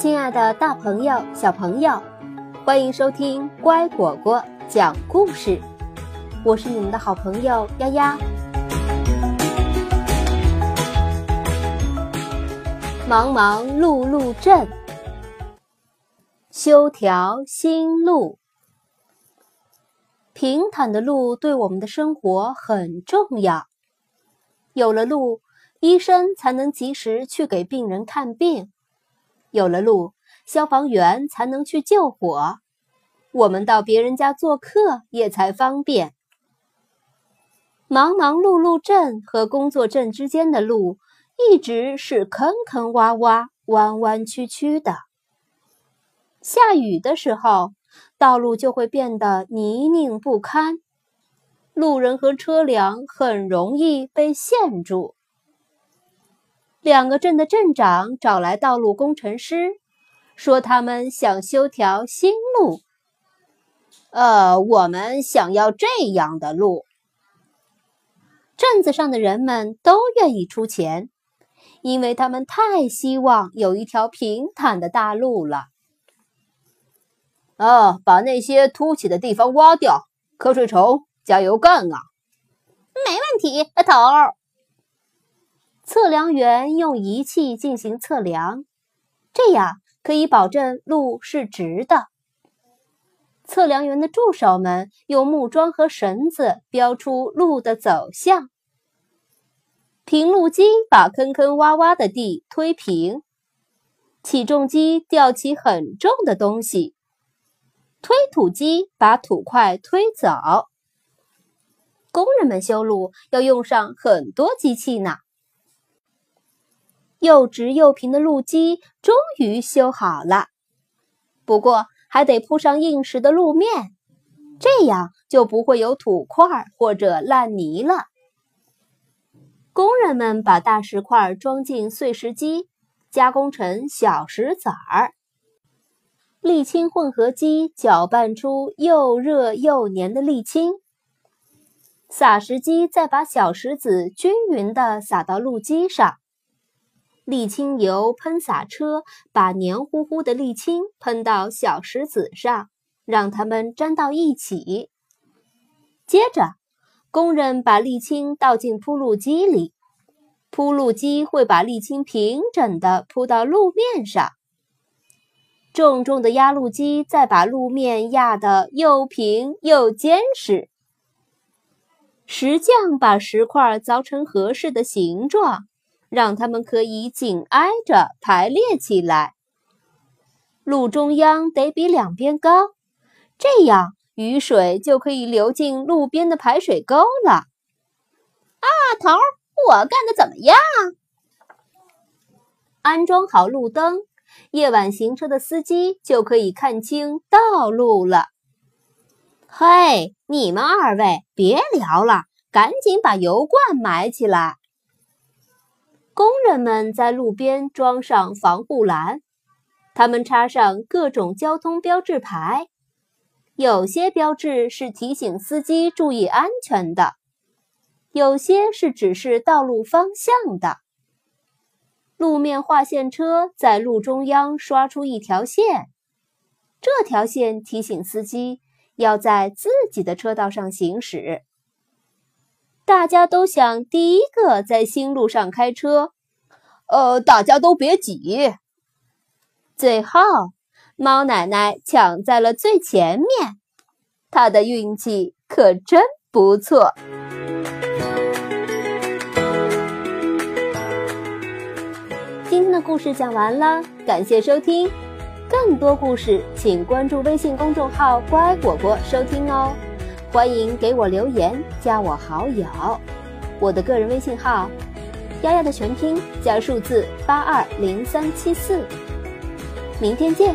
亲爱的，大朋友、小朋友，欢迎收听乖果果讲故事。我是你们的好朋友丫丫。忙忙碌碌镇，修条新路。平坦的路对我们的生活很重要，有了路，医生才能及时去给病人看病。有了路，消防员才能去救火；我们到别人家做客也才方便。忙忙碌碌镇和工作镇之间的路一直是坑坑洼洼、弯弯曲曲的。下雨的时候，道路就会变得泥泞不堪，路人和车辆很容易被陷住。两个镇的镇长找来道路工程师，说他们想修条新路。呃，我们想要这样的路。镇子上的人们都愿意出钱，因为他们太希望有一条平坦的大路了。啊，把那些凸起的地方挖掉！瞌睡虫，加油干啊！没问题，头儿。测量员用仪器进行测量，这样可以保证路是直的。测量员的助手们用木桩和绳子标出路的走向。平路机把坑坑洼洼的地推平，起重机吊起很重的东西，推土机把土块推走。工人们修路要用上很多机器呢。又直又平的路基终于修好了，不过还得铺上硬实的路面，这样就不会有土块或者烂泥了。工人们把大石块装进碎石机，加工成小石子儿。沥青混合机搅拌出又热又黏的沥青，撒石机再把小石子均匀地撒到路基上。沥青油喷洒车把黏糊糊的沥青喷到小石子上，让它们粘到一起。接着，工人把沥青倒进铺路机里，铺路机会把沥青平整地铺到路面上。重重的压路机再把路面压得又平又坚实。石匠把石块凿成合适的形状。让它们可以紧挨着排列起来，路中央得比两边高，这样雨水就可以流进路边的排水沟了。啊，头，我干的怎么样？安装好路灯，夜晚行车的司机就可以看清道路了。嘿，你们二位别聊了，赶紧把油罐埋起来。工人们在路边装上防护栏，他们插上各种交通标志牌，有些标志是提醒司机注意安全的，有些是指示道路方向的。路面划线车在路中央刷出一条线，这条线提醒司机要在自己的车道上行驶。大家都想第一个在新路上开车，呃，大家都别挤。最后，猫奶奶抢在了最前面，她的运气可真不错。今天的故事讲完了，感谢收听。更多故事，请关注微信公众号“乖果果”收听哦。欢迎给我留言，加我好友。我的个人微信号：丫丫的全拼加数字八二零三七四。明天见。